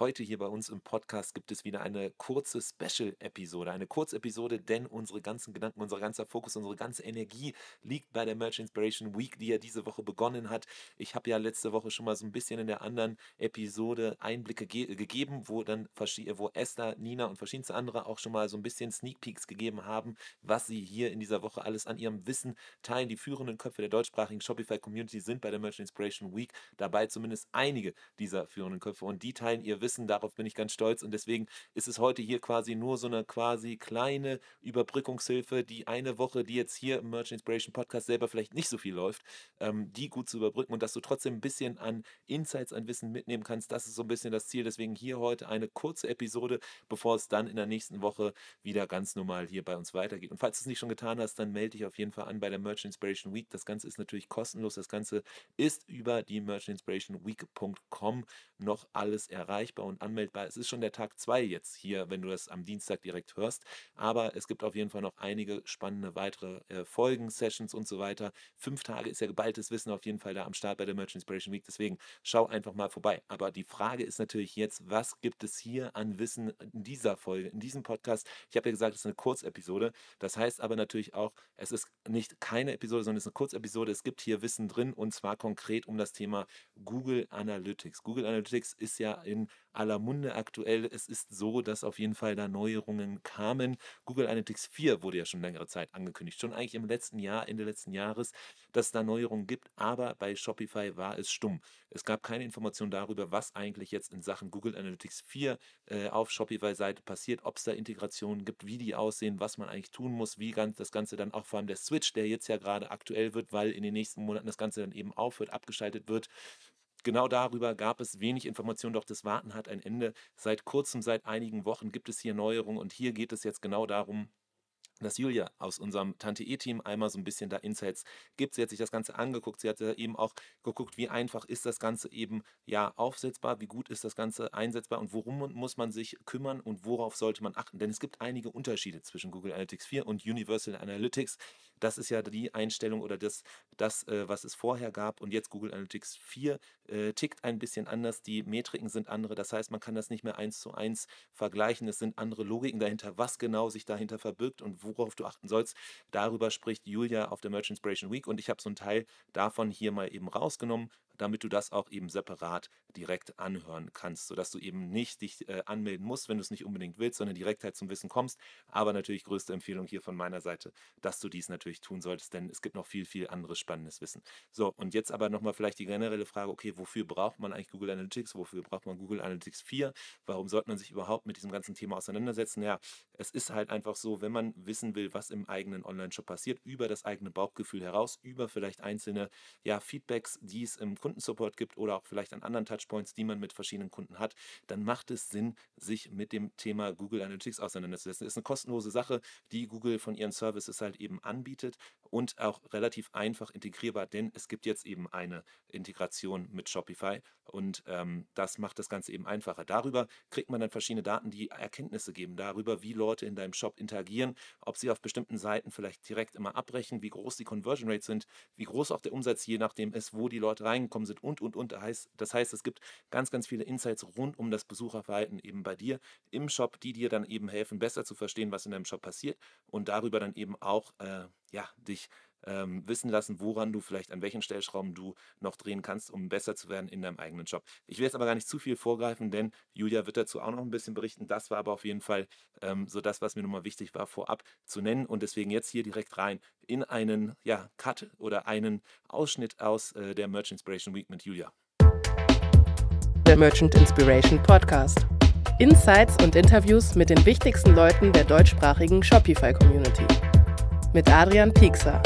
Heute hier bei uns im Podcast gibt es wieder eine kurze Special-Episode. Eine Kurzepisode, denn unsere ganzen Gedanken, unser ganzer Fokus, unsere ganze Energie liegt bei der Merch Inspiration Week, die ja diese Woche begonnen hat. Ich habe ja letzte Woche schon mal so ein bisschen in der anderen Episode Einblicke ge gegeben, wo dann wo Esther, Nina und verschiedenste andere auch schon mal so ein bisschen Sneak Peeks gegeben haben, was sie hier in dieser Woche alles an ihrem Wissen teilen. Die führenden Köpfe der deutschsprachigen Shopify-Community sind bei der Merch Inspiration Week dabei, zumindest einige dieser führenden Köpfe und die teilen ihr Wissen, darauf bin ich ganz stolz und deswegen ist es heute hier quasi nur so eine quasi kleine Überbrückungshilfe, die eine Woche, die jetzt hier im Merch Inspiration Podcast selber vielleicht nicht so viel läuft, ähm, die gut zu überbrücken und dass du trotzdem ein bisschen an Insights, an Wissen mitnehmen kannst, das ist so ein bisschen das Ziel. Deswegen hier heute eine kurze Episode, bevor es dann in der nächsten Woche wieder ganz normal hier bei uns weitergeht. Und falls du es nicht schon getan hast, dann melde dich auf jeden Fall an bei der Merch Inspiration Week. Das Ganze ist natürlich kostenlos. Das Ganze ist über die merchinspirationweek.com noch alles erreichbar und anmeldbar. Es ist schon der Tag 2 jetzt hier, wenn du das am Dienstag direkt hörst. Aber es gibt auf jeden Fall noch einige spannende weitere äh, Folgen, Sessions und so weiter. Fünf Tage ist ja geballtes Wissen auf jeden Fall da am Start bei der Merch Inspiration Week. Deswegen schau einfach mal vorbei. Aber die Frage ist natürlich jetzt, was gibt es hier an Wissen in dieser Folge, in diesem Podcast? Ich habe ja gesagt, es ist eine Kurzepisode. Das heißt aber natürlich auch, es ist nicht keine Episode, sondern es ist eine Kurzepisode. Es gibt hier Wissen drin und zwar konkret um das Thema Google Analytics. Google Analytics ist ja in aller Munde aktuell. Es ist so, dass auf jeden Fall da Neuerungen kamen. Google Analytics 4 wurde ja schon längere Zeit angekündigt, schon eigentlich im letzten Jahr, Ende letzten Jahres, dass es da Neuerungen gibt, aber bei Shopify war es stumm. Es gab keine Information darüber, was eigentlich jetzt in Sachen Google Analytics 4 äh, auf Shopify-Seite passiert, ob es da Integrationen gibt, wie die aussehen, was man eigentlich tun muss, wie ganz das Ganze dann auch vor allem der Switch, der jetzt ja gerade aktuell wird, weil in den nächsten Monaten das Ganze dann eben aufhört, abgeschaltet wird, Genau darüber gab es wenig Informationen, doch das Warten hat ein Ende. Seit kurzem, seit einigen Wochen gibt es hier Neuerungen und hier geht es jetzt genau darum, dass Julia aus unserem Tante-E-Team einmal so ein bisschen da Insights gibt. Sie hat sich das Ganze angeguckt. Sie hat eben auch geguckt, wie einfach ist das Ganze eben ja aufsetzbar, wie gut ist das Ganze einsetzbar und worum muss man sich kümmern und worauf sollte man achten. Denn es gibt einige Unterschiede zwischen Google Analytics 4 und Universal Analytics. Das ist ja die Einstellung oder das, das äh, was es vorher gab. Und jetzt Google Analytics 4 äh, tickt ein bisschen anders. Die Metriken sind andere. Das heißt, man kann das nicht mehr eins zu eins vergleichen. Es sind andere Logiken dahinter, was genau sich dahinter verbirgt und wo worauf du achten sollst. Darüber spricht Julia auf der Merch Inspiration Week und ich habe so einen Teil davon hier mal eben rausgenommen, damit du das auch eben separat direkt anhören kannst, sodass du eben nicht dich äh, anmelden musst, wenn du es nicht unbedingt willst, sondern direkt halt zum Wissen kommst. Aber natürlich größte Empfehlung hier von meiner Seite, dass du dies natürlich tun solltest, denn es gibt noch viel, viel anderes spannendes Wissen. So, und jetzt aber nochmal vielleicht die generelle Frage, okay, wofür braucht man eigentlich Google Analytics? Wofür braucht man Google Analytics 4? Warum sollte man sich überhaupt mit diesem ganzen Thema auseinandersetzen? Ja, es ist halt einfach so, wenn man wissen will, was im eigenen Online-Shop passiert, über das eigene Bauchgefühl heraus, über vielleicht einzelne ja, Feedbacks, die es im Kundensupport gibt oder auch vielleicht an anderen Touchpoints, die man mit verschiedenen Kunden hat, dann macht es Sinn, sich mit dem Thema Google Analytics auseinanderzusetzen. Das ist eine kostenlose Sache, die Google von ihren Services halt eben anbietet und auch relativ einfach integrierbar, denn es gibt jetzt eben eine Integration mit Shopify und ähm, das macht das Ganze eben einfacher. Darüber kriegt man dann verschiedene Daten, die Erkenntnisse geben darüber, wie Leute in deinem Shop interagieren, ob sie auf bestimmten Seiten vielleicht direkt immer abbrechen, wie groß die Conversion Rates sind, wie groß auch der Umsatz je nachdem ist, wo die Leute reingekommen sind und und und. Das heißt, es gibt ganz, ganz viele Insights rund um das Besucherverhalten eben bei dir im Shop, die dir dann eben helfen, besser zu verstehen, was in deinem Shop passiert und darüber dann eben auch äh, ja, dich ähm, wissen lassen, woran du vielleicht an welchen Stellschrauben du noch drehen kannst, um besser zu werden in deinem eigenen Job. Ich will jetzt aber gar nicht zu viel vorgreifen, denn Julia wird dazu auch noch ein bisschen berichten. Das war aber auf jeden Fall ähm, so das, was mir nochmal wichtig war, vorab zu nennen. Und deswegen jetzt hier direkt rein in einen ja, Cut oder einen Ausschnitt aus äh, der Merch Inspiration Week mit Julia. Der Merchant Inspiration Podcast. Insights und Interviews mit den wichtigsten Leuten der deutschsprachigen Shopify-Community. Mit Adrian Piekser.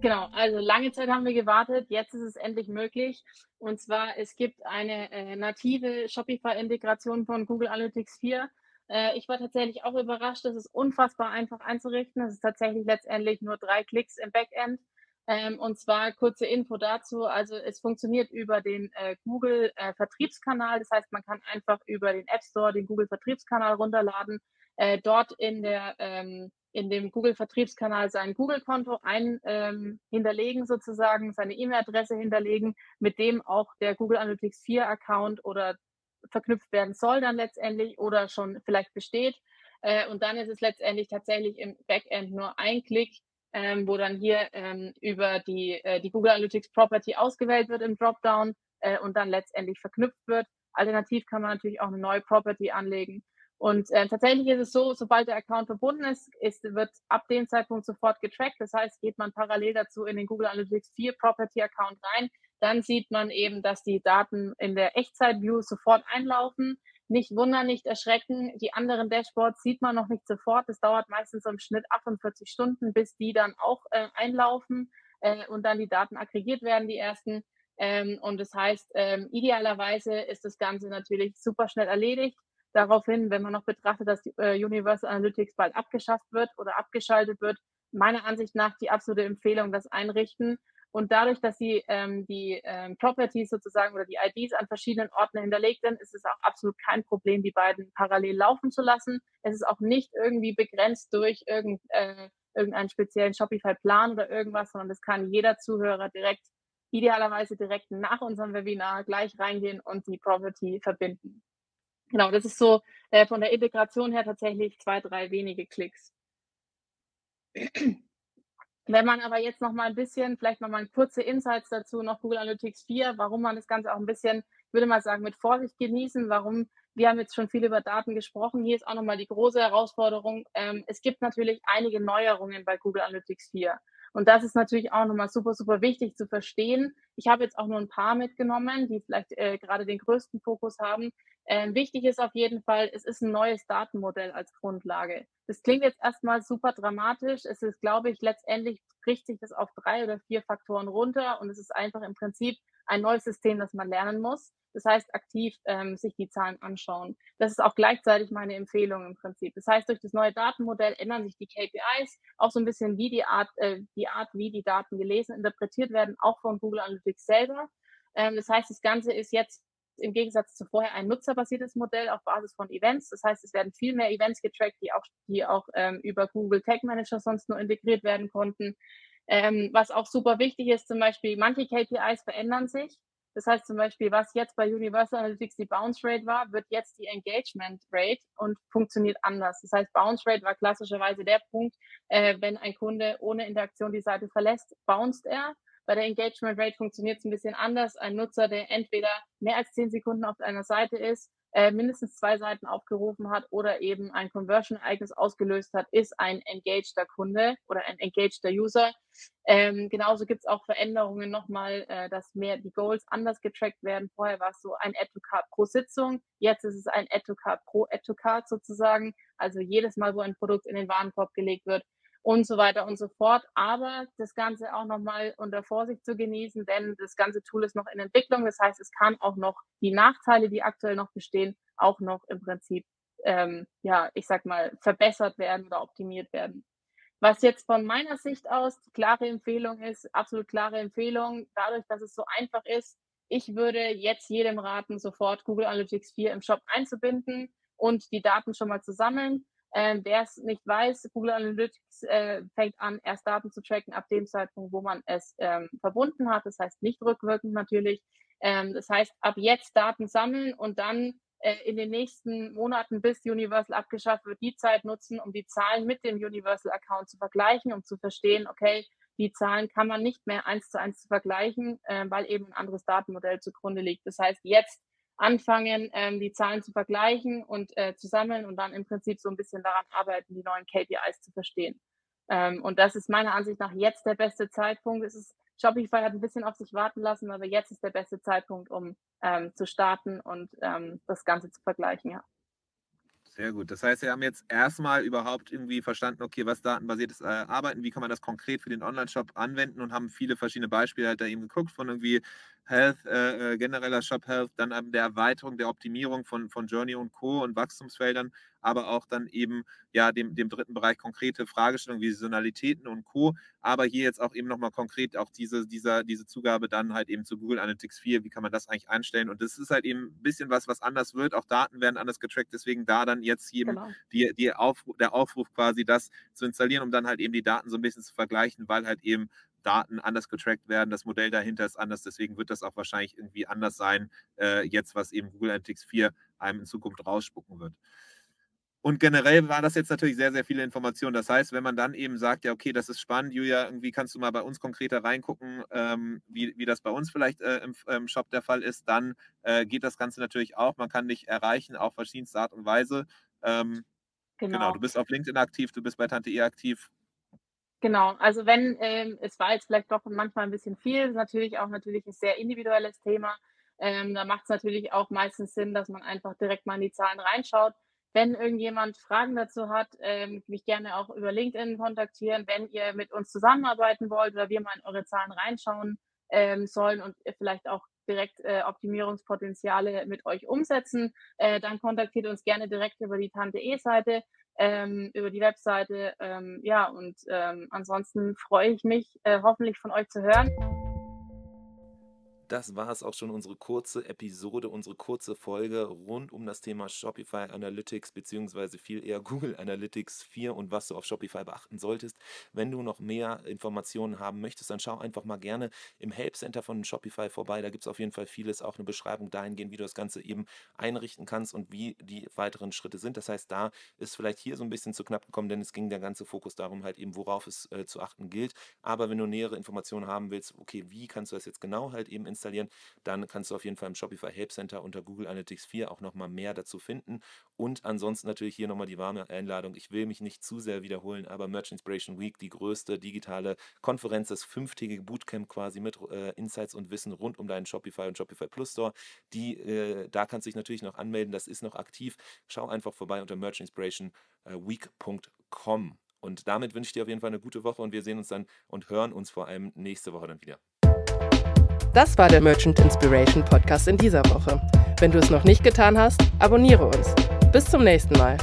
Genau, also lange Zeit haben wir gewartet, jetzt ist es endlich möglich. Und zwar, es gibt eine äh, native Shopify-Integration von Google Analytics 4. Äh, ich war tatsächlich auch überrascht, das ist unfassbar einfach einzurichten. Das ist tatsächlich letztendlich nur drei Klicks im Backend. Ähm, und zwar kurze Info dazu. Also es funktioniert über den äh, Google äh, Vertriebskanal. Das heißt, man kann einfach über den App Store den Google Vertriebskanal runterladen, äh, dort in der ähm, in dem Google-Vertriebskanal sein Google-Konto ein ähm, hinterlegen, sozusagen, seine E-Mail-Adresse hinterlegen, mit dem auch der Google Analytics 4 Account oder verknüpft werden soll dann letztendlich oder schon vielleicht besteht. Äh, und dann ist es letztendlich tatsächlich im Backend nur ein Klick, ähm, wo dann hier ähm, über die, äh, die Google Analytics Property ausgewählt wird im Dropdown äh, und dann letztendlich verknüpft wird. Alternativ kann man natürlich auch eine neue Property anlegen. Und äh, tatsächlich ist es so, sobald der Account verbunden ist, ist, wird ab dem Zeitpunkt sofort getrackt. Das heißt, geht man parallel dazu in den Google Analytics 4 Property Account rein, dann sieht man eben, dass die Daten in der Echtzeit-View sofort einlaufen. Nicht wundern, nicht erschrecken. Die anderen Dashboards sieht man noch nicht sofort. Es dauert meistens im Schnitt 48 Stunden, bis die dann auch äh, einlaufen äh, und dann die Daten aggregiert werden, die ersten. Ähm, und das heißt, ähm, idealerweise ist das Ganze natürlich super schnell erledigt. Daraufhin, wenn man noch betrachtet, dass die, äh, Universal Analytics bald abgeschafft wird oder abgeschaltet wird, meiner Ansicht nach die absolute Empfehlung, das einrichten. Und dadurch, dass sie ähm, die ähm, Properties sozusagen oder die IDs an verschiedenen Orten hinterlegt sind, ist es auch absolut kein Problem, die beiden parallel laufen zu lassen. Es ist auch nicht irgendwie begrenzt durch irgend, äh, irgendeinen speziellen Shopify-Plan oder irgendwas, sondern das kann jeder Zuhörer direkt, idealerweise direkt nach unserem Webinar gleich reingehen und die Property verbinden. Genau, das ist so äh, von der Integration her tatsächlich zwei, drei wenige Klicks. Wenn man aber jetzt noch mal ein bisschen, vielleicht noch mal kurze Insights dazu, noch Google Analytics 4, warum man das Ganze auch ein bisschen, ich würde mal sagen, mit Vorsicht genießen, warum, wir haben jetzt schon viel über Daten gesprochen, hier ist auch noch mal die große Herausforderung, ähm, es gibt natürlich einige Neuerungen bei Google Analytics 4. Und das ist natürlich auch nochmal super, super wichtig zu verstehen. Ich habe jetzt auch nur ein paar mitgenommen, die vielleicht äh, gerade den größten Fokus haben. Ähm, wichtig ist auf jeden Fall, es ist ein neues Datenmodell als Grundlage. Das klingt jetzt erstmal super dramatisch. Es ist, glaube ich, letztendlich bricht sich das auf drei oder vier Faktoren runter und es ist einfach im Prinzip ein neues System, das man lernen muss. Das heißt, aktiv ähm, sich die Zahlen anschauen. Das ist auch gleichzeitig meine Empfehlung im Prinzip. Das heißt, durch das neue Datenmodell ändern sich die KPIs, auch so ein bisschen wie die Art, äh, die Art, wie die Daten gelesen, interpretiert werden, auch von Google Analytics selber. Ähm, das heißt, das Ganze ist jetzt im Gegensatz zu vorher ein nutzerbasiertes Modell auf Basis von Events. Das heißt, es werden viel mehr Events getrackt, die auch, die auch ähm, über Google Tag Manager sonst nur integriert werden konnten. Ähm, was auch super wichtig ist, zum Beispiel, manche KPIs verändern sich. Das heißt zum Beispiel, was jetzt bei Universal Analytics die Bounce Rate war, wird jetzt die Engagement Rate und funktioniert anders. Das heißt, Bounce Rate war klassischerweise der Punkt, äh, wenn ein Kunde ohne Interaktion die Seite verlässt, bounced er. Bei der Engagement Rate funktioniert es ein bisschen anders. Ein Nutzer, der entweder mehr als zehn Sekunden auf einer Seite ist, äh, mindestens zwei Seiten aufgerufen hat oder eben ein Conversion-Ereignis ausgelöst hat, ist ein engageder Kunde oder ein engageder User. Ähm, genauso gibt es auch Veränderungen nochmal, äh, dass mehr die Goals anders getrackt werden. Vorher war es so ein Add-to-Card pro Sitzung, jetzt ist es ein Add-to-Card pro Add-to-Card sozusagen. Also jedes Mal, wo ein Produkt in den Warenkorb gelegt wird, und so weiter und so fort. Aber das Ganze auch nochmal unter Vorsicht zu genießen, denn das ganze Tool ist noch in Entwicklung. Das heißt, es kann auch noch die Nachteile, die aktuell noch bestehen, auch noch im Prinzip, ähm, ja, ich sag mal, verbessert werden oder optimiert werden. Was jetzt von meiner Sicht aus die klare Empfehlung ist, absolut klare Empfehlung, dadurch, dass es so einfach ist, ich würde jetzt jedem raten, sofort Google Analytics 4 im Shop einzubinden und die Daten schon mal zu sammeln ähm, Wer es nicht weiß, Google Analytics äh, fängt an, erst Daten zu tracken ab dem Zeitpunkt, wo man es ähm, verbunden hat. Das heißt nicht rückwirkend natürlich. Ähm, das heißt, ab jetzt Daten sammeln und dann äh, in den nächsten Monaten, bis Universal abgeschafft wird, die Zeit nutzen, um die Zahlen mit dem Universal Account zu vergleichen, um zu verstehen, okay, die Zahlen kann man nicht mehr eins zu eins zu vergleichen, äh, weil eben ein anderes Datenmodell zugrunde liegt. Das heißt, jetzt anfangen, ähm, die Zahlen zu vergleichen und äh, zu sammeln und dann im Prinzip so ein bisschen daran arbeiten, die neuen KPIs zu verstehen. Ähm, und das ist meiner Ansicht nach jetzt der beste Zeitpunkt. Es ist, Shopify hat ein bisschen auf sich warten lassen, aber jetzt ist der beste Zeitpunkt, um ähm, zu starten und ähm, das Ganze zu vergleichen, ja. Sehr gut. Das heißt, wir haben jetzt erstmal überhaupt irgendwie verstanden, okay, was datenbasiertes äh, Arbeiten, wie kann man das konkret für den Online-Shop anwenden und haben viele verschiedene Beispiele halt da eben geguckt, von irgendwie Health, äh, äh, genereller Shop Health, dann ähm, der Erweiterung, der Optimierung von, von Journey und Co. und Wachstumsfeldern, aber auch dann eben ja dem, dem dritten Bereich konkrete Fragestellungen wie Saisonalitäten und Co. Aber hier jetzt auch eben nochmal konkret auch diese, dieser, diese Zugabe dann halt eben zu Google Analytics 4, wie kann man das eigentlich einstellen? Und das ist halt eben ein bisschen was, was anders wird. Auch Daten werden anders getrackt, deswegen da dann jetzt eben genau. die, die Aufruf, der Aufruf quasi, das zu installieren, um dann halt eben die Daten so ein bisschen zu vergleichen, weil halt eben Daten anders getrackt werden, das Modell dahinter ist anders, deswegen wird das auch wahrscheinlich irgendwie anders sein, äh, jetzt was eben Google Analytics 4 einem in Zukunft rausspucken wird. Und generell war das jetzt natürlich sehr, sehr viele Informationen. Das heißt, wenn man dann eben sagt, ja, okay, das ist spannend, Julia, irgendwie kannst du mal bei uns konkreter reingucken, ähm, wie, wie das bei uns vielleicht äh, im, im, Shop der Fall ist, dann äh, geht das Ganze natürlich auch. Man kann dich erreichen auf verschiedenste Art und Weise. Ähm, genau. genau. du bist auf LinkedIn aktiv, du bist bei Tante E aktiv. Genau, also wenn, ähm, es war jetzt vielleicht doch manchmal ein bisschen viel, natürlich auch natürlich ein sehr individuelles Thema. Ähm, da macht es natürlich auch meistens Sinn, dass man einfach direkt mal in die Zahlen reinschaut. Wenn irgendjemand Fragen dazu hat, ähm, mich gerne auch über LinkedIn kontaktieren. Wenn ihr mit uns zusammenarbeiten wollt oder wir mal in eure Zahlen reinschauen ähm, sollen und vielleicht auch direkt äh, Optimierungspotenziale mit euch umsetzen, äh, dann kontaktiert uns gerne direkt über die Tante E-Seite ähm, über die Webseite. Ähm, ja, und ähm, ansonsten freue ich mich, äh, hoffentlich von euch zu hören das war es auch schon, unsere kurze Episode, unsere kurze Folge rund um das Thema Shopify Analytics beziehungsweise viel eher Google Analytics 4 und was du auf Shopify beachten solltest. Wenn du noch mehr Informationen haben möchtest, dann schau einfach mal gerne im Help Center von Shopify vorbei. Da gibt es auf jeden Fall vieles, auch eine Beschreibung dahingehend, wie du das Ganze eben einrichten kannst und wie die weiteren Schritte sind. Das heißt, da ist vielleicht hier so ein bisschen zu knapp gekommen, denn es ging der ganze Fokus darum, halt eben, worauf es äh, zu achten gilt. Aber wenn du nähere Informationen haben willst, okay, wie kannst du das jetzt genau halt eben installieren, dann kannst du auf jeden Fall im Shopify Help Center unter Google Analytics 4 auch nochmal mehr dazu finden. Und ansonsten natürlich hier nochmal die warme Einladung. Ich will mich nicht zu sehr wiederholen, aber Merch Inspiration Week, die größte digitale Konferenz, das fünftägige Bootcamp quasi mit äh, Insights und Wissen rund um deinen Shopify und Shopify Plus Store. Die, äh, da kannst du dich natürlich noch anmelden, das ist noch aktiv. Schau einfach vorbei unter merchinspirationweek.com. Und damit wünsche ich dir auf jeden Fall eine gute Woche und wir sehen uns dann und hören uns vor allem nächste Woche dann wieder. Das war der Merchant Inspiration Podcast in dieser Woche. Wenn du es noch nicht getan hast, abonniere uns. Bis zum nächsten Mal.